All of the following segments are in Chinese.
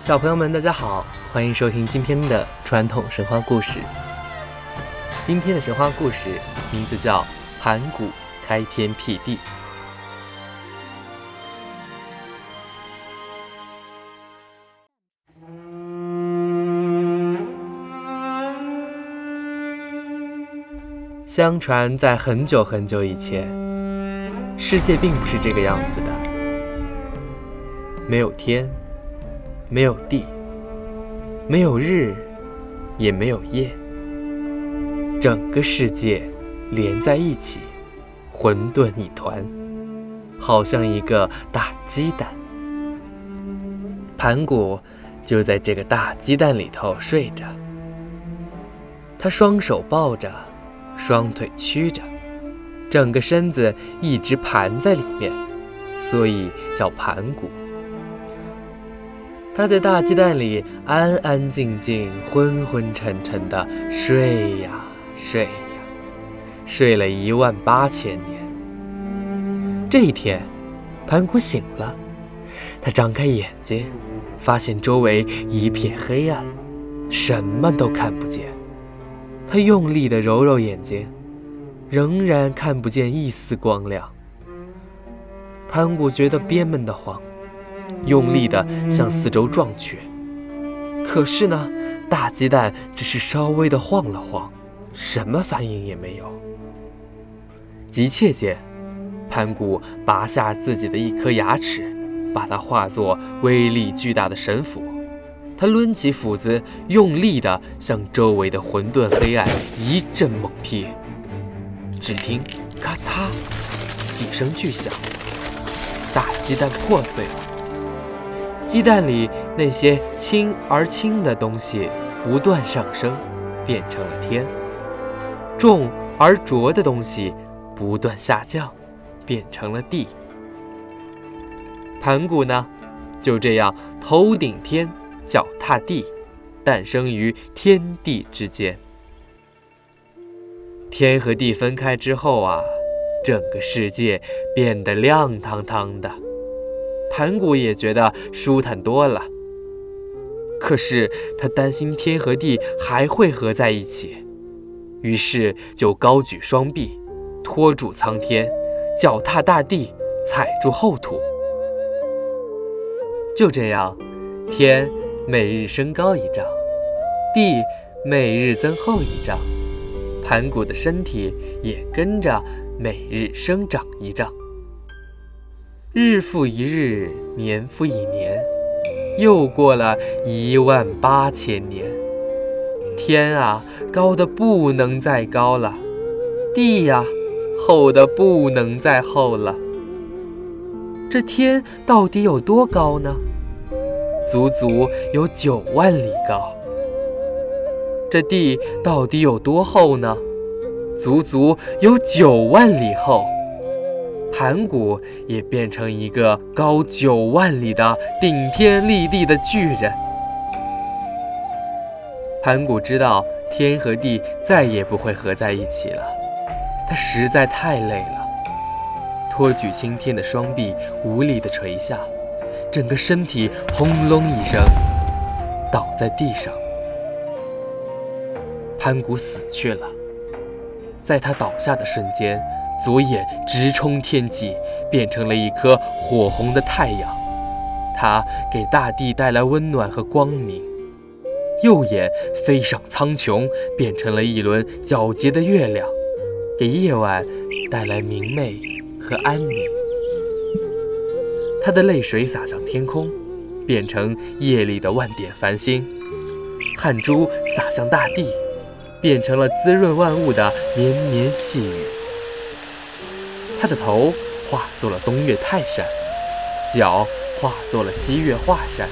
小朋友们，大家好，欢迎收听今天的传统神话故事。今天的神话故事名字叫《盘古开天辟地》。相传，在很久很久以前，世界并不是这个样子的，没有天。没有地，没有日，也没有夜，整个世界连在一起，混沌一团，好像一个大鸡蛋。盘古就在这个大鸡蛋里头睡着，他双手抱着，双腿曲着，整个身子一直盘在里面，所以叫盘古。他在大鸡蛋里安安静静、昏昏沉沉的睡呀睡呀，睡了一万八千年。这一天，盘古醒了，他张开眼睛，发现周围一片黑暗，什么都看不见。他用力地揉揉眼睛，仍然看不见一丝光亮。盘古觉得憋闷得慌。用力地向四周撞去，可是呢，大鸡蛋只是稍微的晃了晃，什么反应也没有。急切间，盘古拔下自己的一颗牙齿，把它化作威力巨大的神斧。他抡起斧子，用力地向周围的混沌黑暗一阵猛劈。只听“咔嚓”几声巨响，大鸡蛋破碎了。鸡蛋里那些轻而轻的东西不断上升，变成了天；重而浊的东西不断下降，变成了地。盘古呢，就这样头顶天，脚踏地，诞生于天地之间。天和地分开之后啊，整个世界变得亮堂堂的。盘古也觉得舒坦多了，可是他担心天和地还会合在一起，于是就高举双臂，托住苍天，脚踏大地，踩住厚土。就这样，天每日升高一丈，地每日增厚一丈，盘古的身体也跟着每日生长一丈。日复一日，年复一年，又过了一万八千年。天啊，高的不能再高了；地呀，厚的不能再厚了。这天到底有多高呢？足足有九万里高。这地到底有多厚呢？足足有九万里厚。盘古也变成一个高九万里的顶天立地的巨人。盘古知道天和地再也不会合在一起了，他实在太累了，托举青天的双臂无力地垂下，整个身体轰隆一声倒在地上。盘古死去了，在他倒下的瞬间。左眼直冲天际，变成了一颗火红的太阳，它给大地带来温暖和光明；右眼飞上苍穹，变成了一轮皎洁的月亮，给夜晚带来明媚和安宁。他的泪水洒向天空，变成夜里的万点繁星；汗珠洒向大地，变成了滋润万物的绵绵细雨。他的头化作了东岳泰山，脚化作了西岳华山，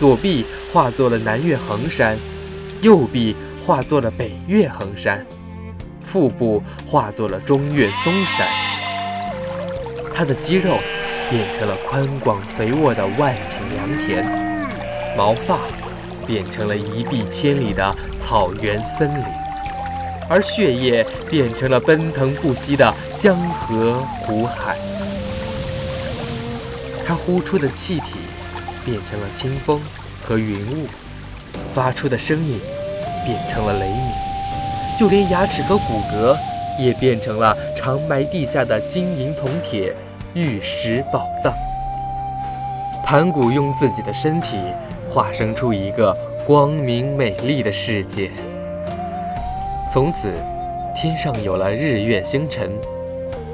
左臂化作了南岳衡山，右臂化作了北岳衡山，腹部化作了中岳嵩山。他的肌肉变成了宽广肥沃的万顷良田，毛发变成了一碧千里的草原森林。而血液变成了奔腾不息的江河湖海，他呼出的气体变成了清风和云雾，发出的声音变成了雷鸣，就连牙齿和骨骼也变成了长埋地下的金银铜铁玉石宝藏。盘古用自己的身体化生出一个光明美丽的世界，从此，天上有了日月星辰，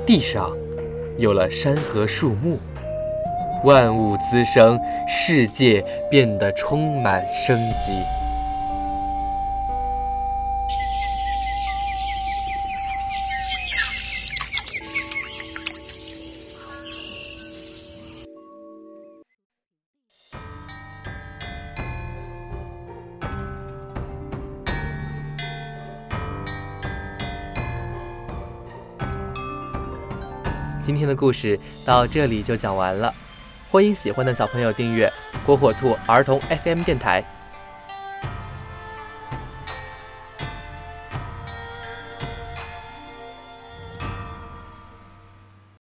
地上有了山河树木。万物滋生，世界变得充满生机。今天的故事到这里就讲完了。欢迎喜欢的小朋友订阅“火火兔儿童 FM” 电台。